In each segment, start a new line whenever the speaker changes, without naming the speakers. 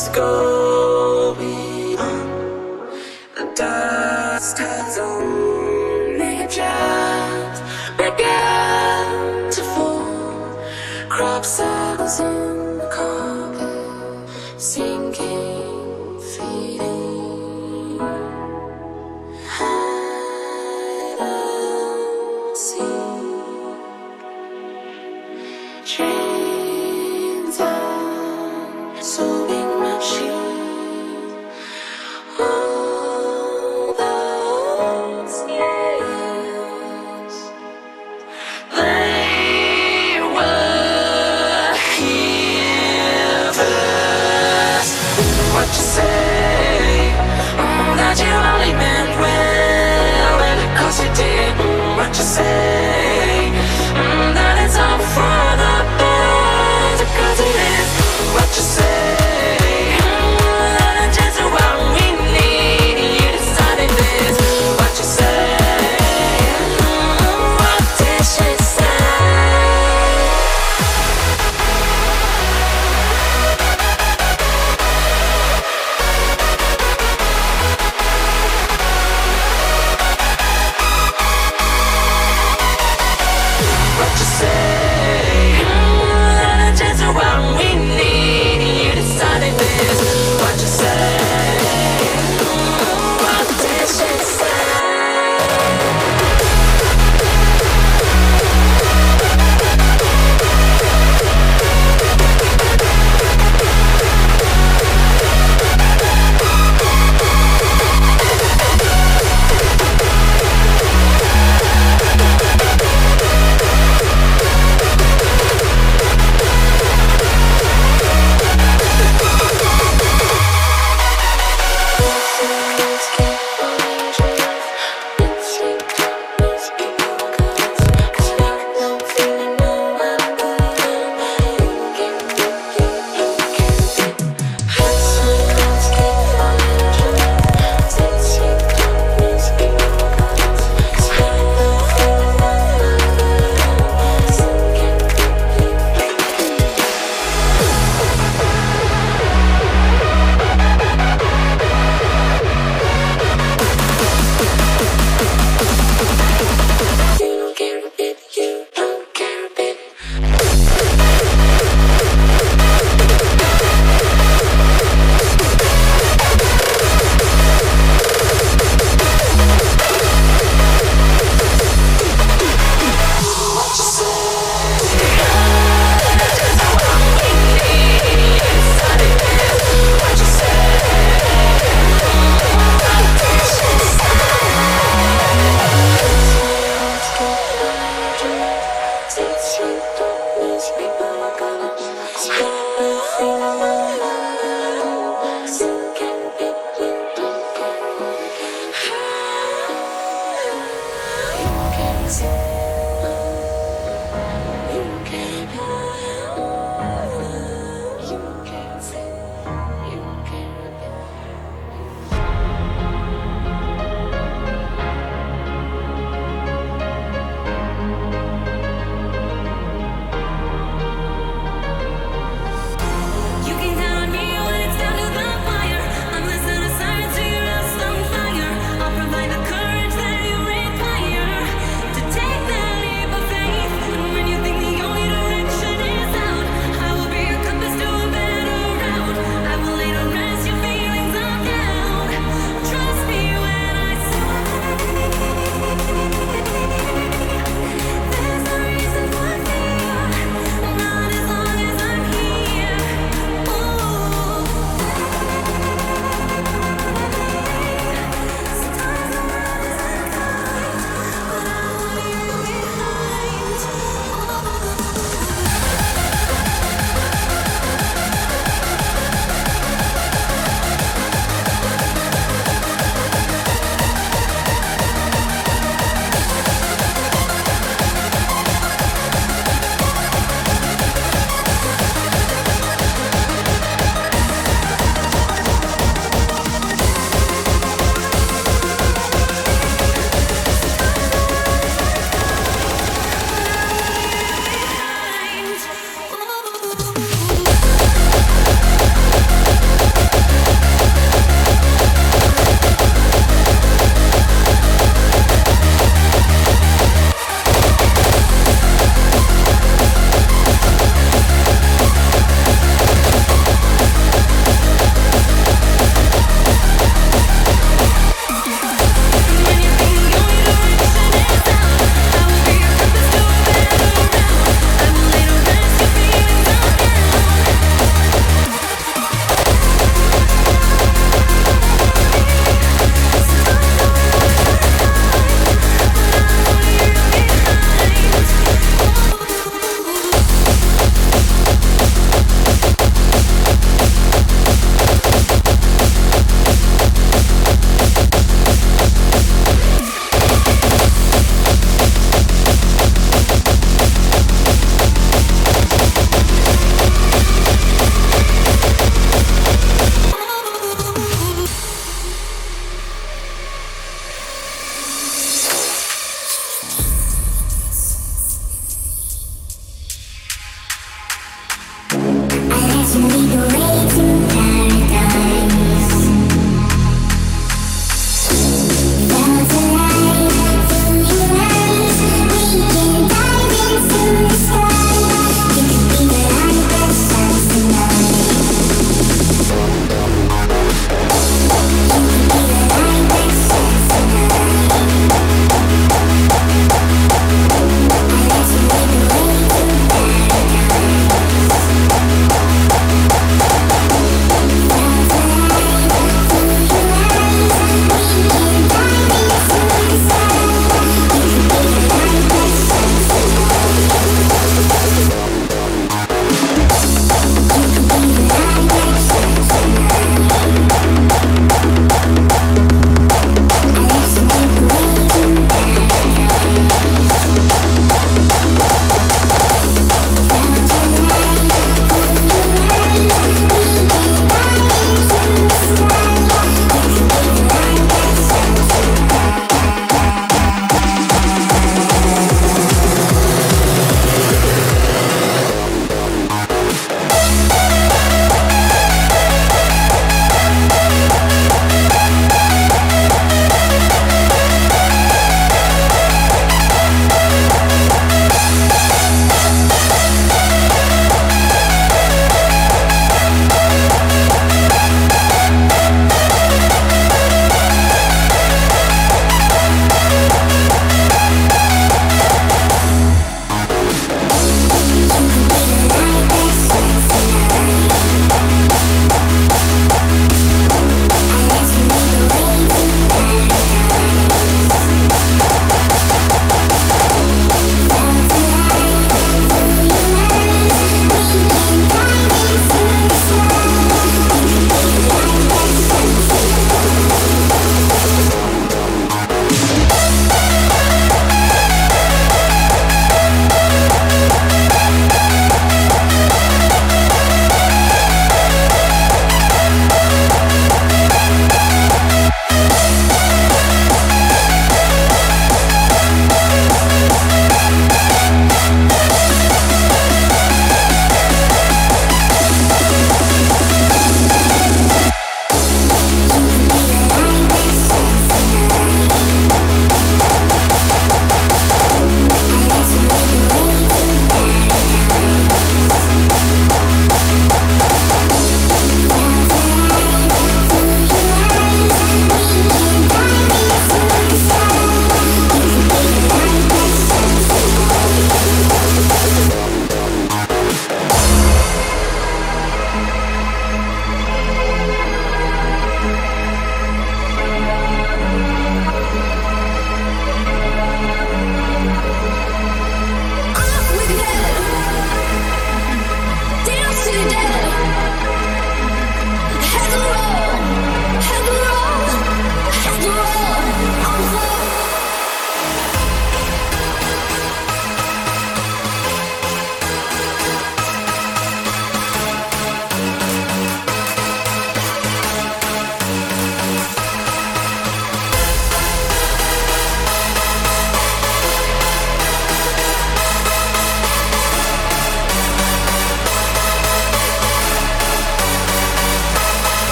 Let's go beyond the dust has only just begun
to fall. Crop circles in.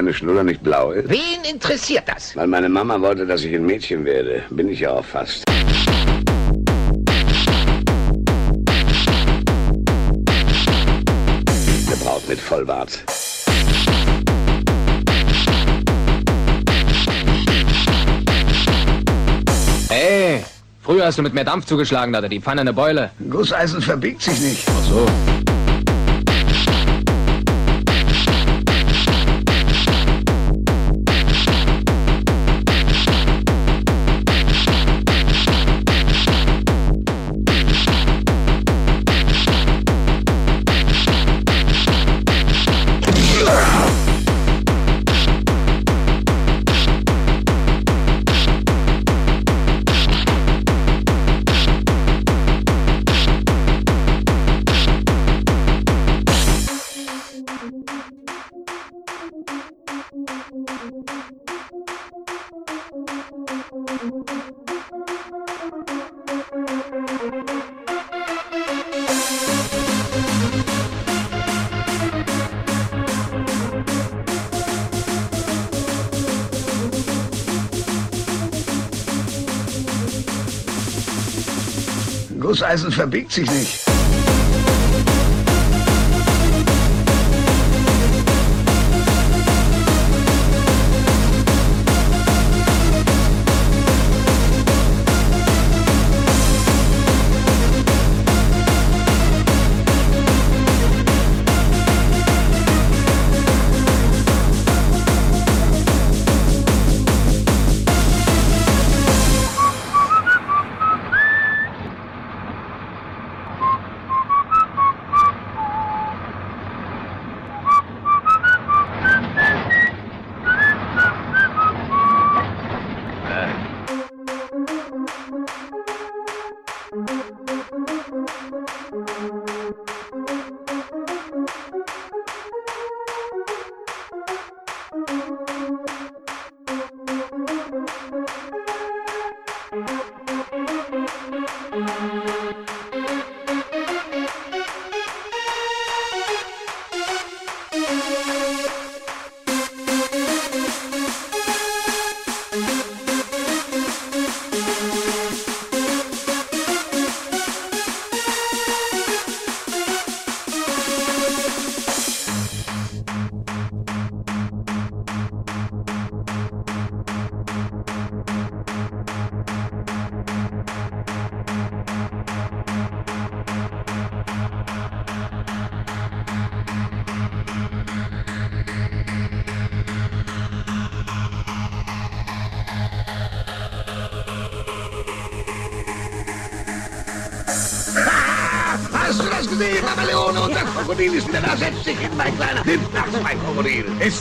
Kleine Schnuller nicht blau ist?
Wen interessiert das?
Weil meine Mama wollte, dass ich ein Mädchen werde. Bin ich ja auch fast. Eine Braut mit Vollbart.
Ey, früher hast du mit mehr Dampf zugeschlagen, da hatte die Pfanne eine Beule.
Gusseisen verbiegt sich nicht.
Ach so.
Gusseisen verbiegt sich nicht.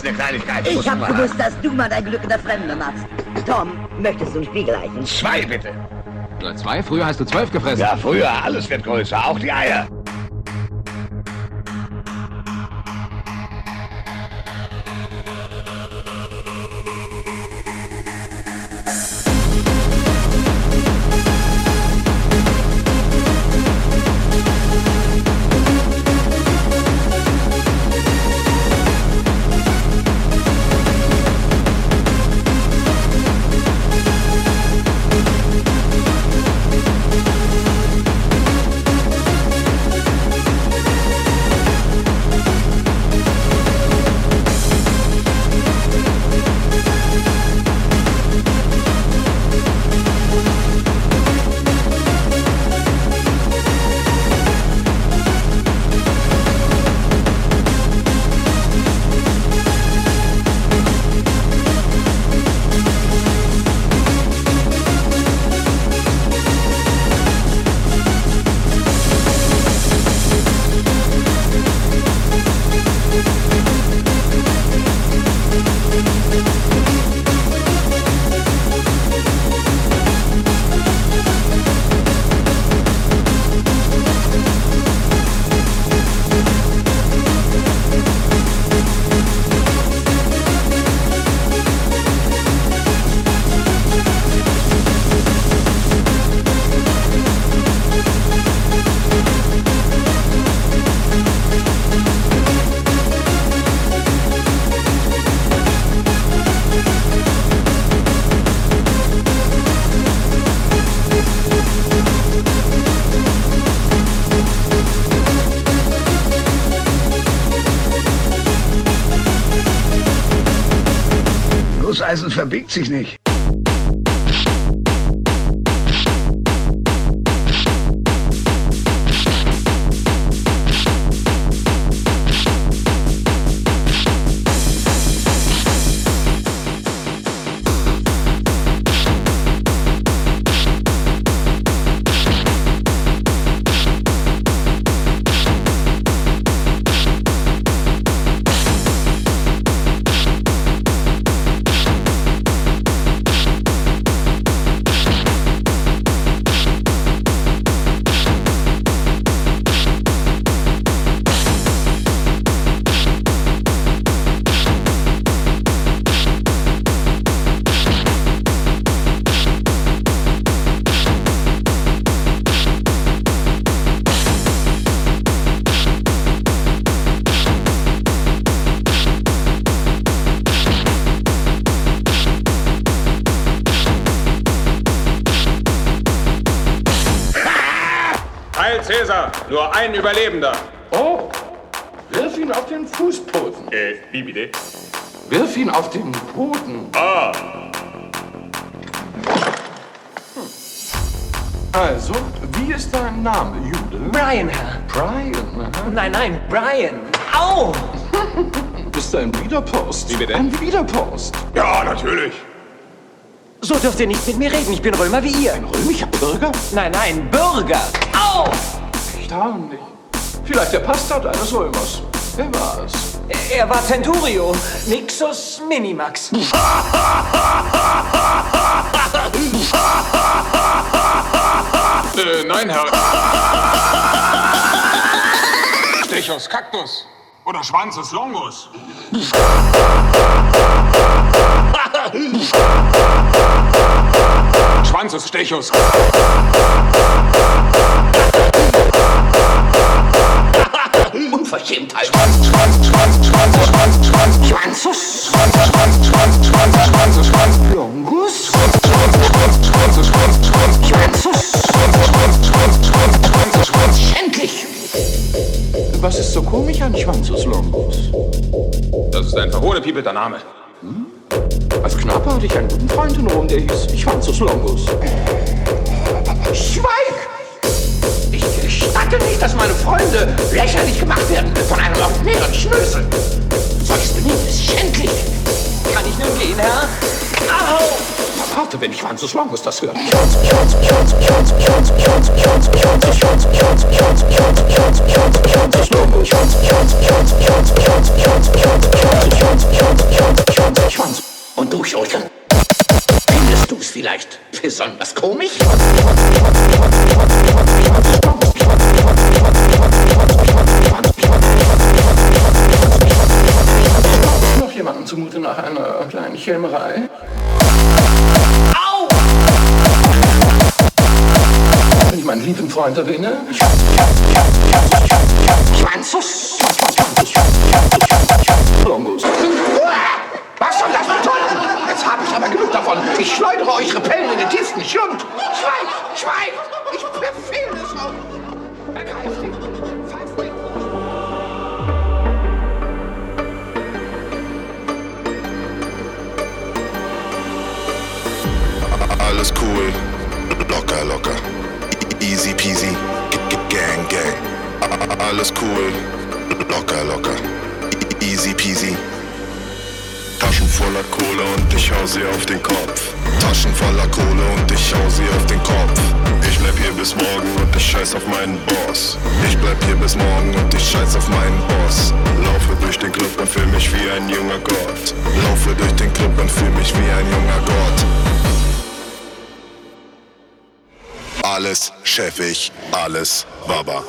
Eine Kleinigkeit.
Ich hab gewusst, dass du mal dein Glück in der Fremde machst. Tom, möchtest du ein Spiegeleichen?
Zwei, bitte.
Nur zwei? Früher hast du zwölf gefressen.
Ja, früher. Alles wird größer. Auch die Eier. Verbiegt sich nicht.
Ein Überlebender.
Oh, wirf ihn auf den Fußboden.
Äh, wie bitte?
Wirf ihn auf den Boden.
Ah,
Also, wie ist dein Name, Jude?
Brian, Herr.
Brian, aha.
Nein, nein, Brian. Au!
Bist du ein Widerpost?
Wie bitte?
Ein Widerpost.
ja, natürlich.
So dürft ihr nicht mit mir reden. Ich bin Römer wie ihr.
Ein römischer Bürger?
Nein, nein, Bürger. Au!
Erstaunlich. Vielleicht der Pastor eines Römers. Wer war's?
Er war Centurio. Nixus Minimax.
Äh, nein, Herr. Stechos Cactus. Oder Schwanzes Longus. Schwanz ist Stechus.
Unverschämtheit.
Schwanz, Schwanz, Schwanz, Schwanz, Schwanz, Schwanz.
Schwanzus.
Schwanz, Schwanz, Schwanz, Schwanz, Schwanz, Schwanz.
Longus.
Schwanz, Schwanz, Schwanz, Schwanz, Schwanz.
Schwanzus.
Schwanz, Schwanz, Schwanz, Schwanz, Schwanz, Schwanz.
Endlich. Was ist so komisch an Schwanzus longus?
Das ist ein verhohlepiepelter Name.
Als Knappe hatte ich einen guten Freund in Rom, der hieß Schwanzus longus. Schweig! Ich gestatte nicht, dass meine Freunde lächerlich gemacht werden von einem ordinären Schnösel. Solches Benehmen ist schändlich. Kann ich nun gehen, Herr? Au! Warte, wenn Schwanzus longus das. Schwanz und durchschultern. Findest du's vielleicht besonders komisch? Noch jemanden zumute nach einer kleinen Schelmerei? Au! Wenn ich meinen lieben Freund erwähne.
Alles chefig, alles Baba.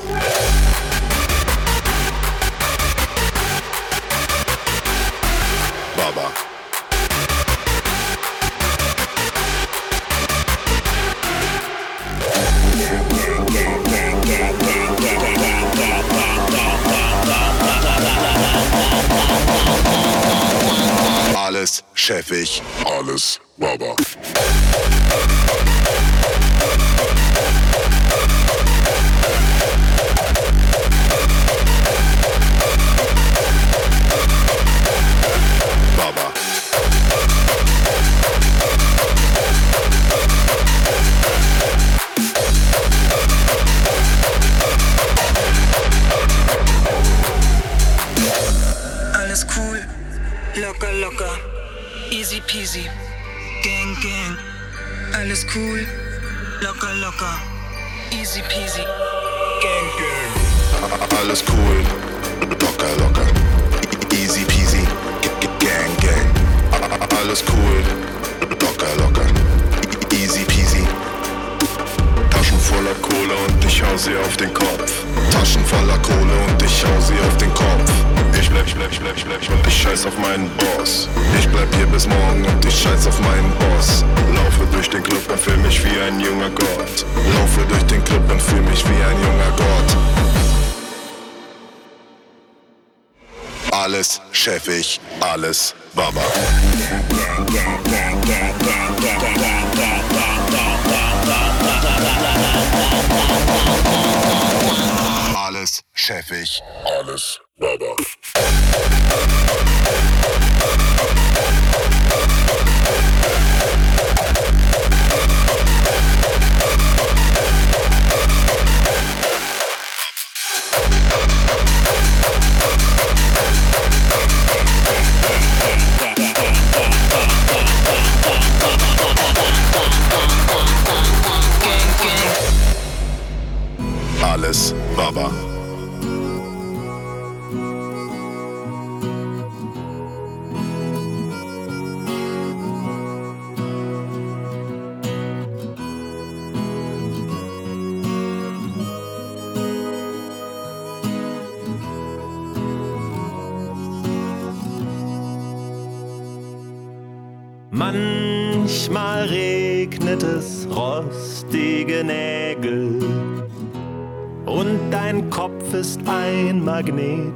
Baba. Alles chefig, Alles chefig, alles Baba. Alles Baba.
Manchmal regnet regnet es rostige Nägel und dein Kopf ist ein Magnet.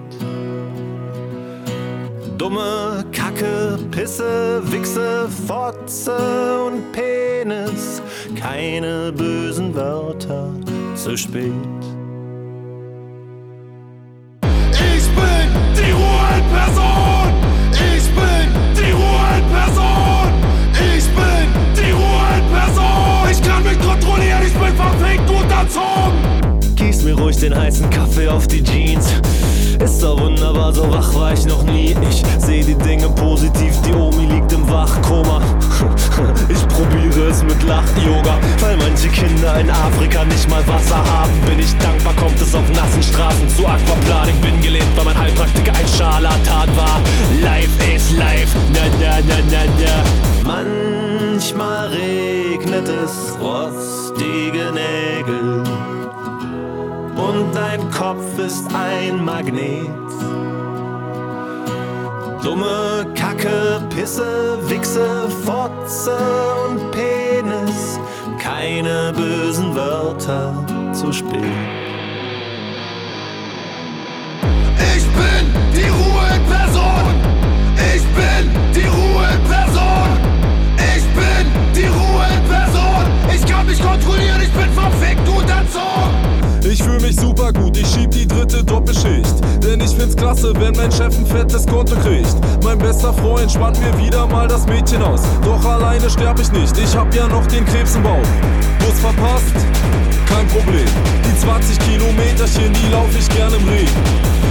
Dumme Kacke, Pisse, Wichse, Fotze und Penis, keine bösen Wörter, zu spät. Ruhig den heißen Kaffee auf die Jeans. Ist doch wunderbar, so wach war ich noch nie. Ich seh die Dinge positiv, die Omi liegt im Wachkoma. Ich probiere es mit Lach-Yoga. Weil manche Kinder in Afrika nicht mal Wasser haben, bin ich dankbar, kommt es auf nassen Straßen zu Aquaplaning. Bin gelähmt, weil mein Heilpraktiker ein Scharlatan war. Life is life, na na na na na. Manchmal regnet es rostige Nägel und dein Kopf ist ein Magnet. Dumme Kacke, Pisse, Wichse, Fotze und Penis, keine bösen Wörter zu spät.
Ich bin die Ruhe-Person! Ich bin die Ruhe-Person! Ich bin die Ruhe-Person! Ich kann mich kontrollieren, ich bin verfickt und erzogen!
Ich fühl mich super gut, ich schieb die dritte Doppelschicht. Denn ich find's klasse, wenn mein Chef ein fettes Konto kriegt. Mein bester Freund spannt mir wieder mal das Mädchen aus. Doch alleine sterb ich nicht, ich hab ja noch den Krebs im Bauch. Bus verpasst? Kein Problem. Die 20 Kilometerchen, die lauf ich gern im Regen.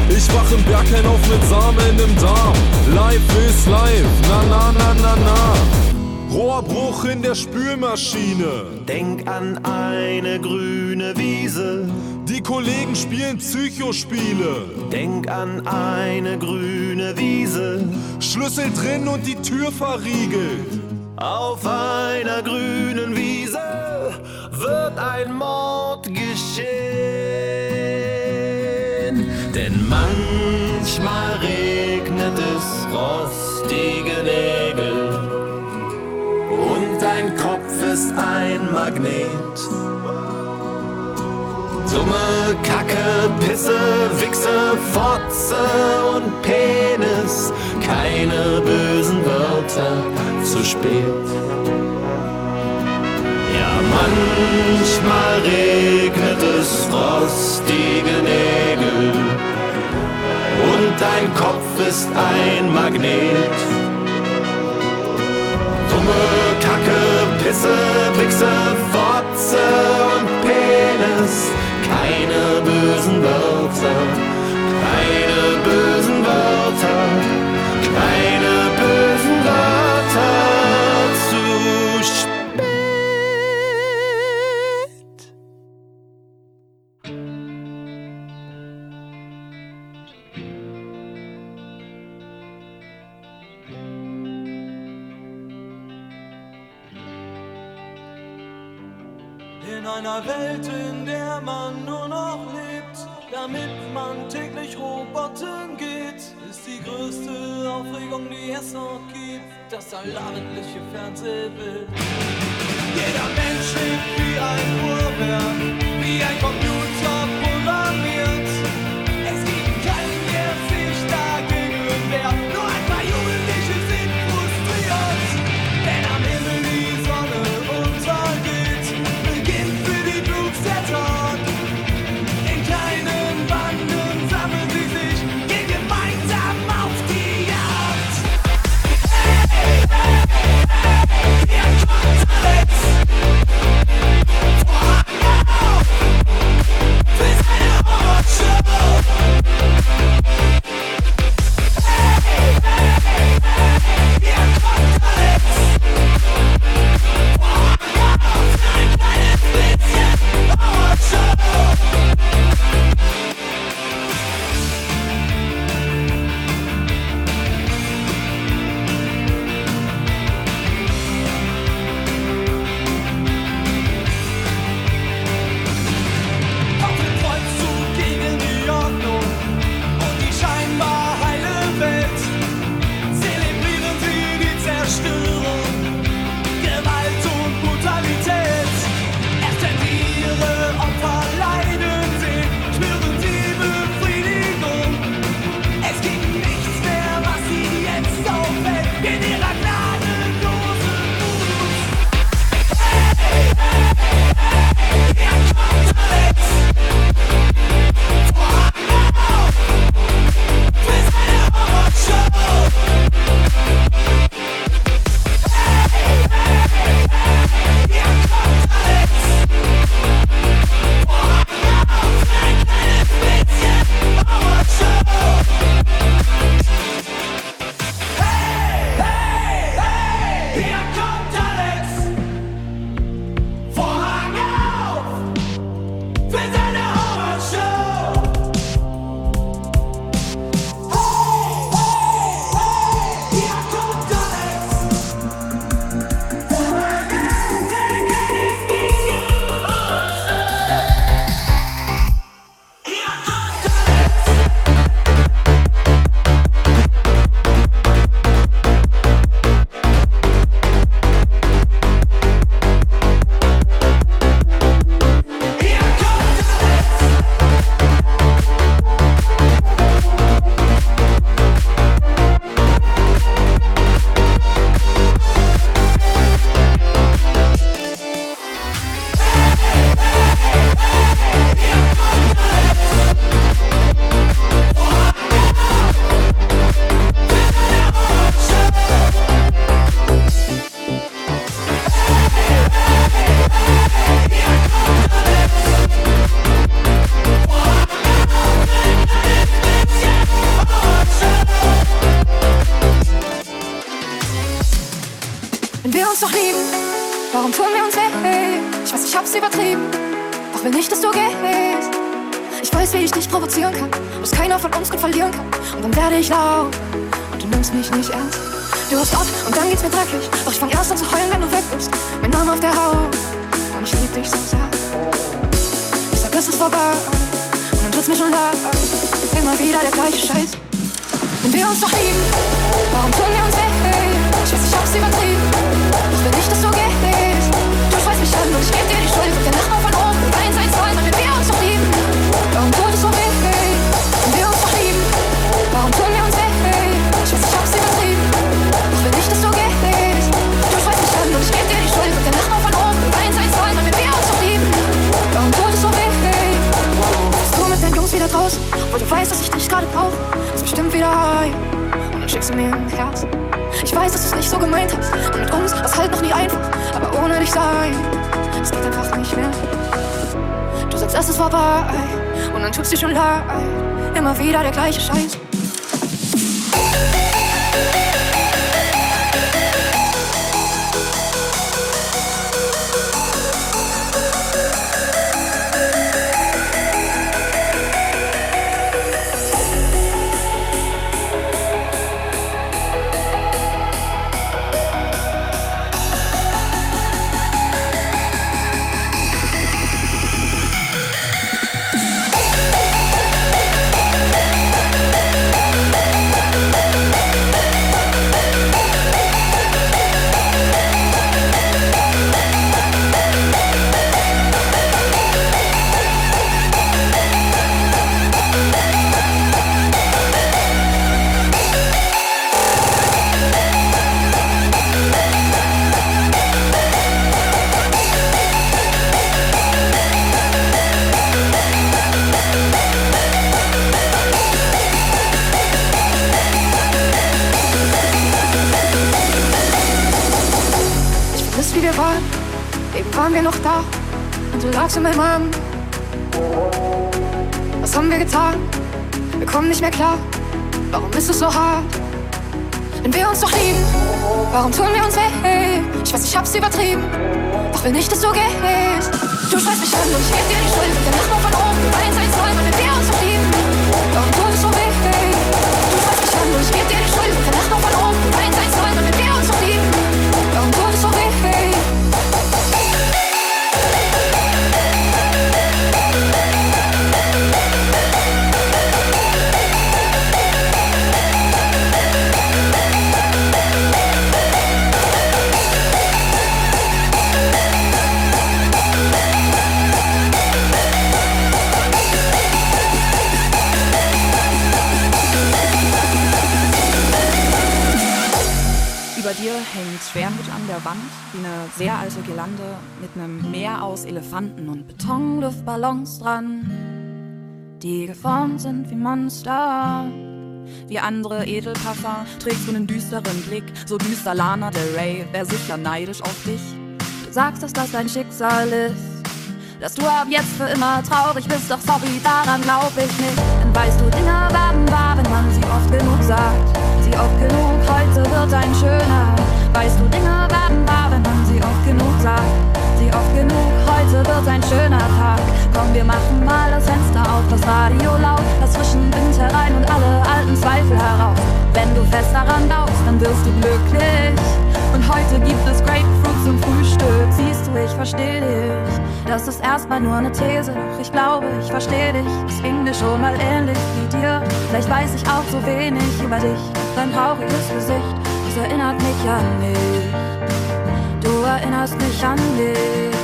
Ich wach im Berghain auf mit Samen im Darm. Life is life, na na na na na. Rohrbruch in der Spülmaschine.
Denk an eine grüne Wiese.
Die Kollegen spielen Psychospiele.
Denk an eine grüne Wiese.
Schlüssel drin und die Tür verriegelt.
Auf einer grünen Wiese wird ein Mord geschehen. Denn manchmal regnet es rostige Nägel dein Kopf ist ein Magnet. Dumme Kacke, Pisse, Wichse, Fotze und Penis, keine bösen Wörter, zu spät. Ja, manchmal regnet es rostige Nägel und dein Kopf ist ein Magnet. Dumme Kacke, Pisse, Wichse, Fotze und Penis, keine bösen Wörter, keine bösen Wörter,
man nur noch lebt, damit man täglich Roboten geht, ist die größte Aufregung, die es noch gibt, das allabendliche Fernsehbild. Jeder Mensch lebt wie ein Uhrwerk, wie ein Computer
i want you werde ich laut und du nimmst mich nicht ernst. Du hast ab und dann geht's mir dreckig. Doch ich fang erst an zu heulen, wenn du weg bist. Mein Name auf der Haut und ich lieb dich so sehr. Ich sag, es ist vorbei und dann tut's mir schon leid. Immer wieder der gleiche Scheiß. Wenn wir uns doch lieben, warum tun wir uns weh? Ich weiß, ich hab's übertrieben. Doch will nicht, dass du Weil du weißt, dass ich dich gerade brauche. Ist bestimmt wieder heim. Und dann schickst du mir ein Herz. Ich weiß, dass du es nicht so gemeint hast. Und mit uns war es halt noch nie einfach. Aber ohne dich sein, es geht einfach nicht mehr. Du sagst, es ist vorbei. Und dann tut's dir schon leid. Immer wieder der gleiche Scheiß. In meinem Arm. Was haben wir getan? Wir kommen nicht mehr klar. Warum ist es so hart? Wenn wir uns doch lieben, warum tun wir uns weh? Ich weiß, ich hab's übertrieben. Doch will nicht, dass du gehst. Du schreist mich an und ich geb dir die Schuld. Der Nachbar von oben, eins, eins, zwei, wenn wir uns doch lieben. Warum tut es so weh? Du schreist mich an und ich geb dir die Schuld. Der Nachbar von oben,
Wand, wie eine sehr alte Girlande mit einem Meer aus Elefanten und Betonluftballons dran, die geformt sind wie Monster. Wie andere Edelpuffer trägst du einen düsteren Blick, so düster Lana Del Rey, wär sicher neidisch auf dich. Du sagst, dass das dein Schicksal ist, dass du ab jetzt für immer traurig bist, doch sorry, daran glaub ich nicht. Denn weißt du, Dinge werden wahr, wenn man sie oft genug sagt. Sie oft genug, heute wird ein schöner. Weißt du, Dinge werden wahr, wenn man sie oft genug sagt. Sie oft genug, heute wird ein schöner Tag. Komm, wir machen mal das Fenster auf, das Radio laut, lass frischen Wind herein und alle alten Zweifel heraus. Wenn du fest daran glaubst, dann wirst du glücklich. Und heute gibt es Grapefruit zum Frühstück. Siehst du, ich versteh dich. Das ist erstmal nur eine These, doch ich glaube, ich versteh dich. Es ging mir schon mal ähnlich wie dir. Vielleicht weiß ich auch so wenig über dich. Dein trauriges Gesicht, das erinnert mich an mich. Du erinnerst mich an mich.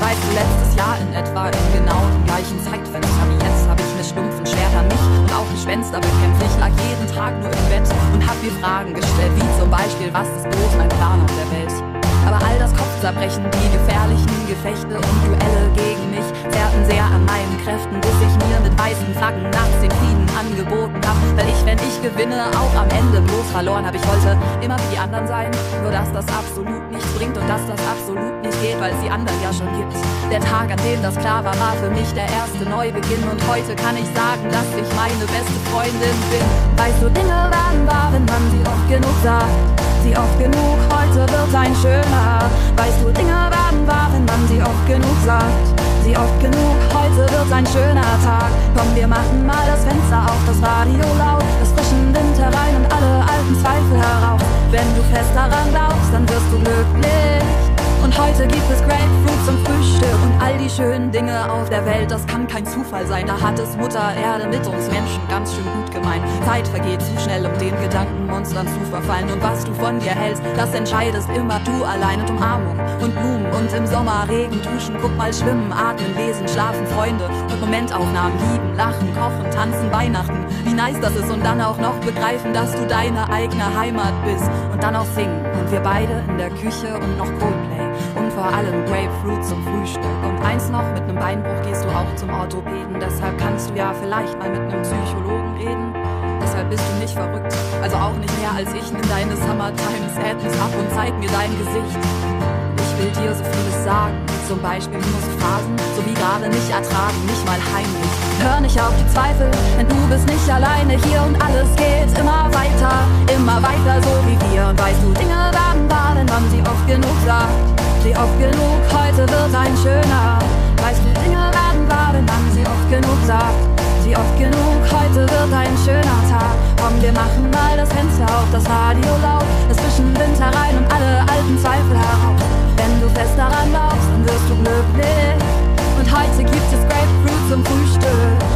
Weißt du, letztes Jahr in etwa in genau dem gleichen Zeitfenster wie jetzt hab ich mit stumpfen Schwertern mich und auch Gespenster bekämpft. Ich lag jeden Tag nur im Bett und hab mir Fragen gestellt, wie zum Beispiel, was ist bloß mein Plan auf der Welt? Aber all das Kopfzerbrechen, die gefährlichen Gefechte und Duelle gegen mich zerrten sehr an meinen Kräften, bis ich mir mit weißen Flaggen nachts den Frieden angeboten hab. Weil ich, wenn ich gewinne, auch am Ende bloß verloren hab. Ich wollte immer wie die anderen sein, nur dass das absolut nichts bringt und dass das absolut nicht geht, weil es die anderen ja schon gibt. Der Tag, an dem das klar war, war für mich der erste Neubeginn und heute kann ich sagen, dass ich meine beste Freundin bin. Weißt du, Dinge werden wahr, wenn man sie oft genug sagt. Sie oft genug, heute wird ein schöner. Weißt du, Dinge werden wahr, wenn man sie oft genug sagt. Sie oft genug, heute wird ein schöner Tag. Komm, wir machen mal das Fenster auf, das Radio laut, das frischen Wind herein und alle alten Zweifel heraus. Wenn du fest daran glaubst, dann wirst du glücklich. Und heute gibt es Grapefruit zum Frühstück und all die schönen Dinge auf der Welt. Das kann kein Zufall sein. Da hat es Mutter Erde mit uns Menschen ganz schön gut gemeint. Zeit vergeht zu schnell, um den Gedankenmonstern zu verfallen. Und was du von dir hältst, das entscheidest immer du allein. Und Umarmung und Blumen und im Sommer Regen, duschen, guck mal schwimmen, atmen, lesen, schlafen, Freunde und Momentaufnahmen, lieben, lachen, kochen, tanzen, Weihnachten. Wie nice das ist und dann auch noch begreifen, dass du deine eigene Heimat bist. Und dann auch singen. Und wir beide in der Küche und noch Coldplay vor allem Grapefruit zum Frühstück. Und eins noch, mit einem Beinbruch gehst du auch zum Orthopäden. Deshalb kannst du ja vielleicht mal mit einem Psychologen reden. Deshalb bist du nicht verrückt, also auch nicht mehr als ich. Nimm deine Summertime Sadness ab und zeig mir dein Gesicht. Ich will dir so vieles sagen, zum Beispiel Phasen, so wie gerade nicht ertragen, nicht mal heimlich. Hör nicht auf die Zweifel, denn du bist nicht alleine hier und alles geht immer weiter, immer weiter so wie wir. Und weißt du, Dinge werden wahr, wenn man sie oft genug sagt. Sie oft genug, heute wird ein schöner. Weißt du, Dinge werden wahr, wenn man sie oft genug sagt. Sie oft genug, heute wird ein schöner Tag. Komm, wir machen mal das Fenster auf, das Radio laut, es zwischen Wind herein und alle alten Zweifel heraus. Wenn du fest daran glaubst, dann wirst du glücklich. Und heute gibt es Grapefruit zum Frühstück.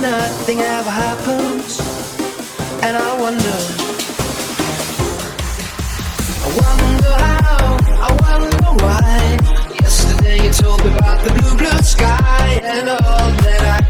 nothing ever happens, and I wonder. I wonder how, I wonder why. Yesterday you told me about the blue, blue sky and all that I.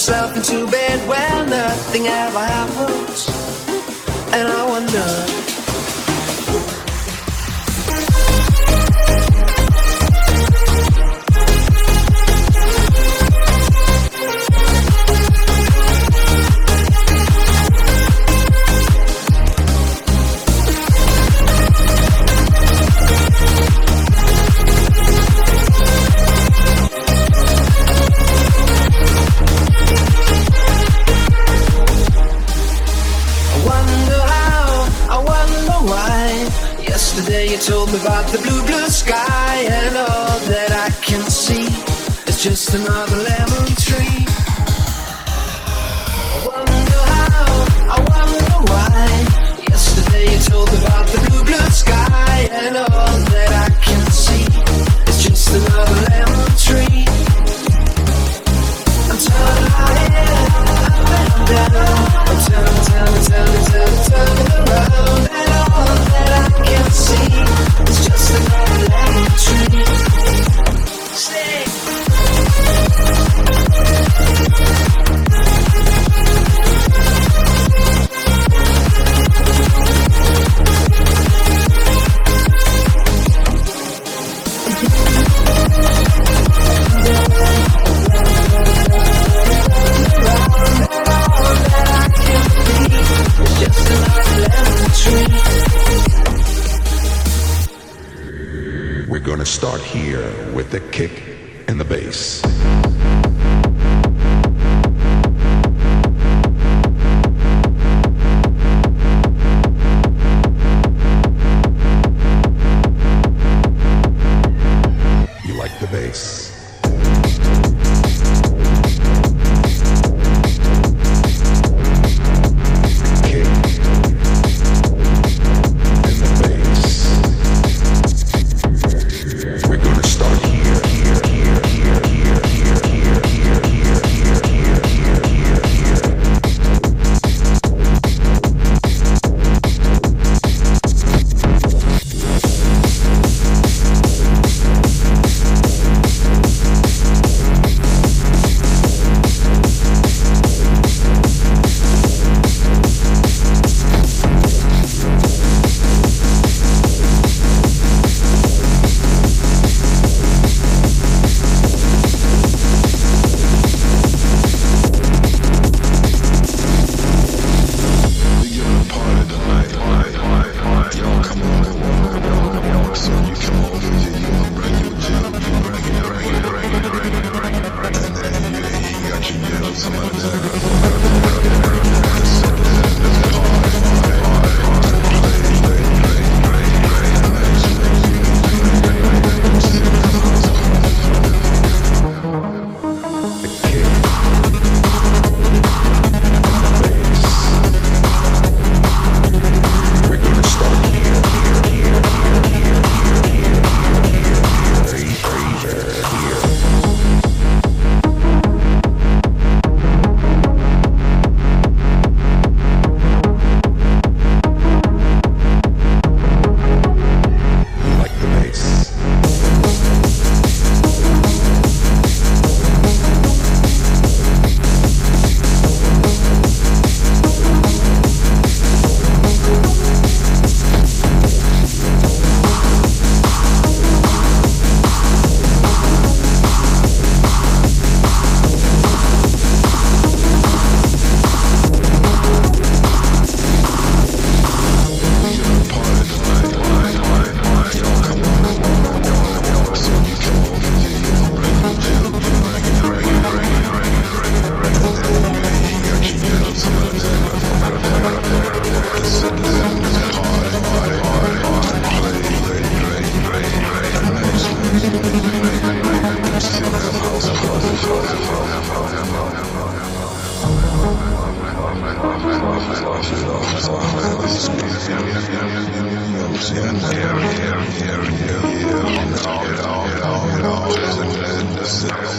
yourself into bed where nothing ever happens. And I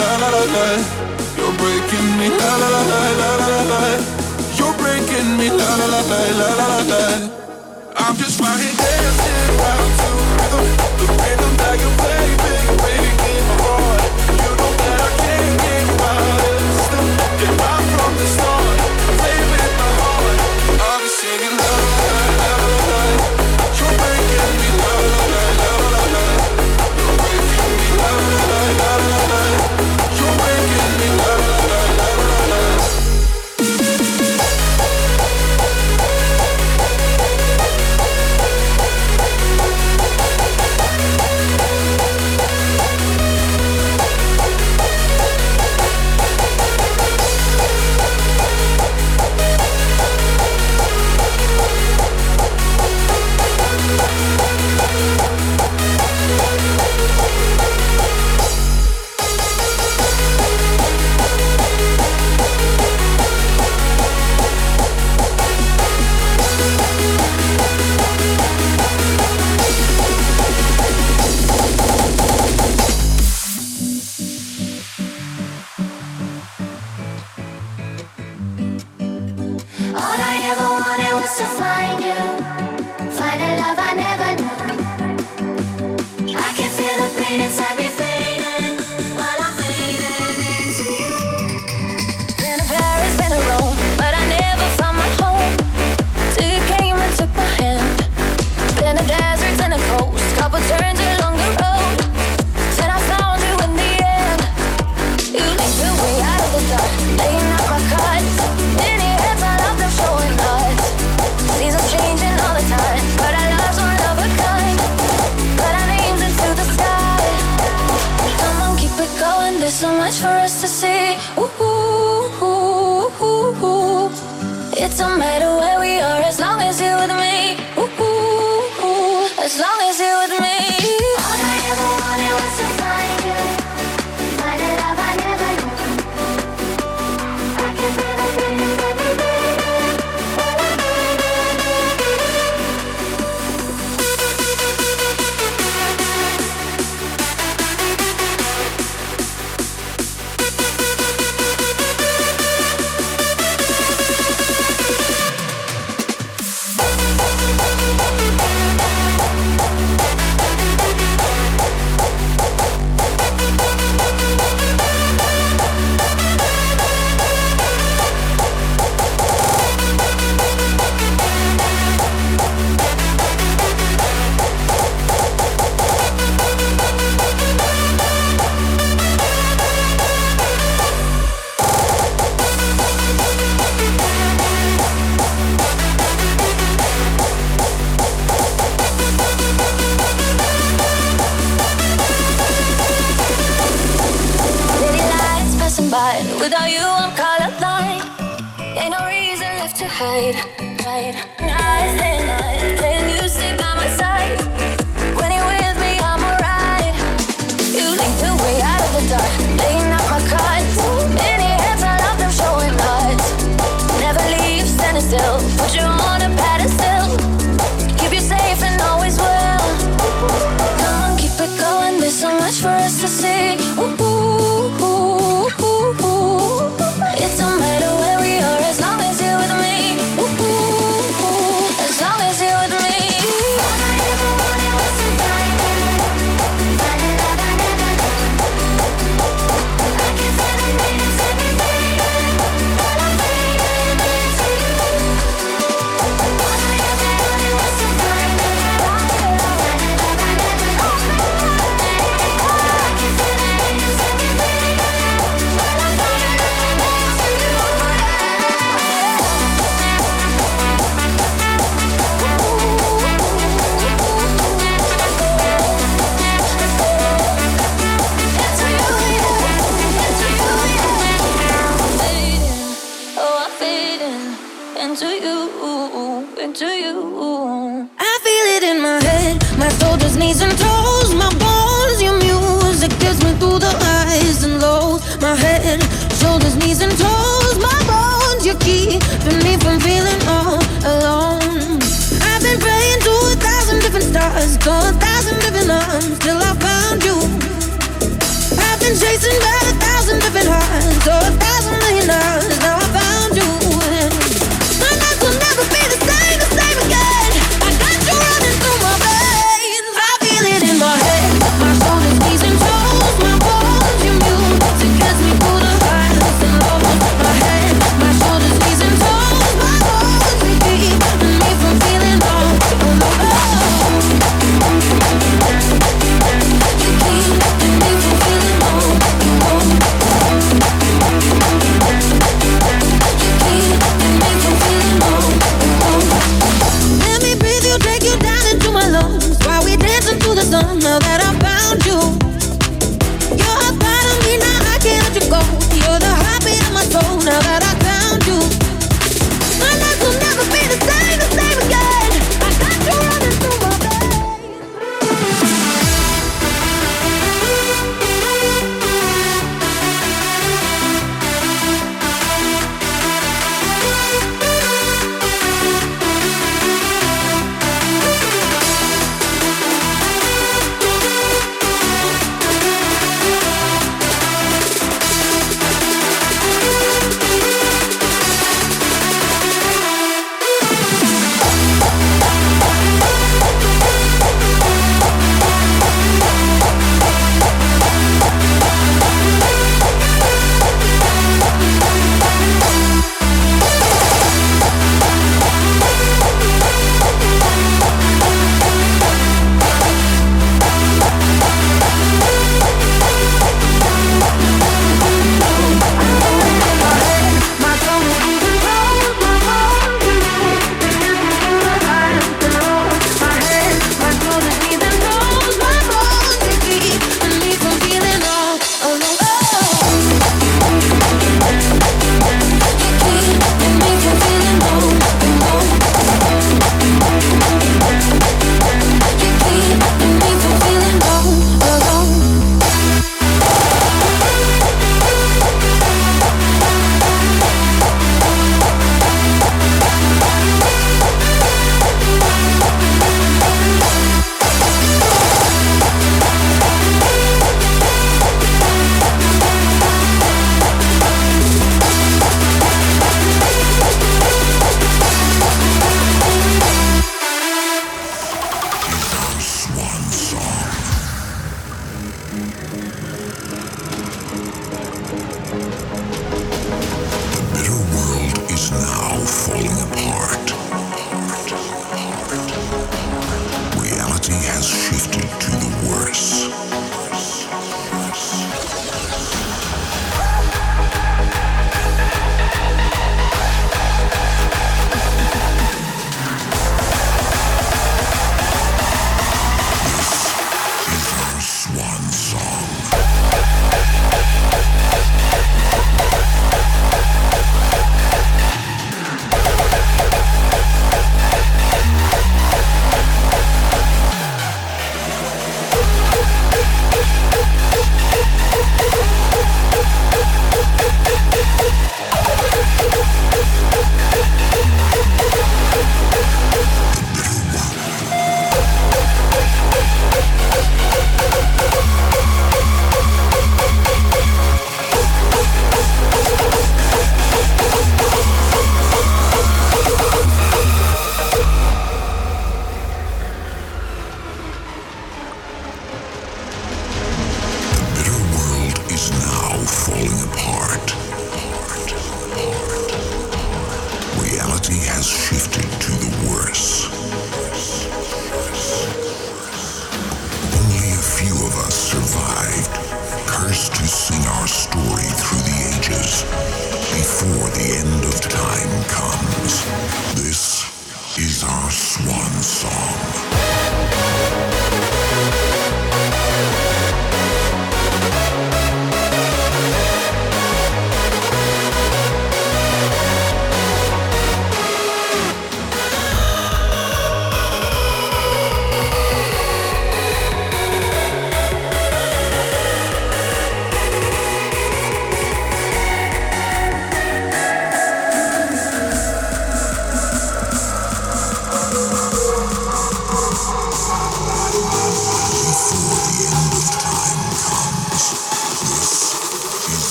la la la la. You're breaking me la la la la la la la. You're breaking me la la la la la la la. I'm just right here dancing around to rhythm, the rhythm that you play.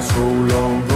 so long.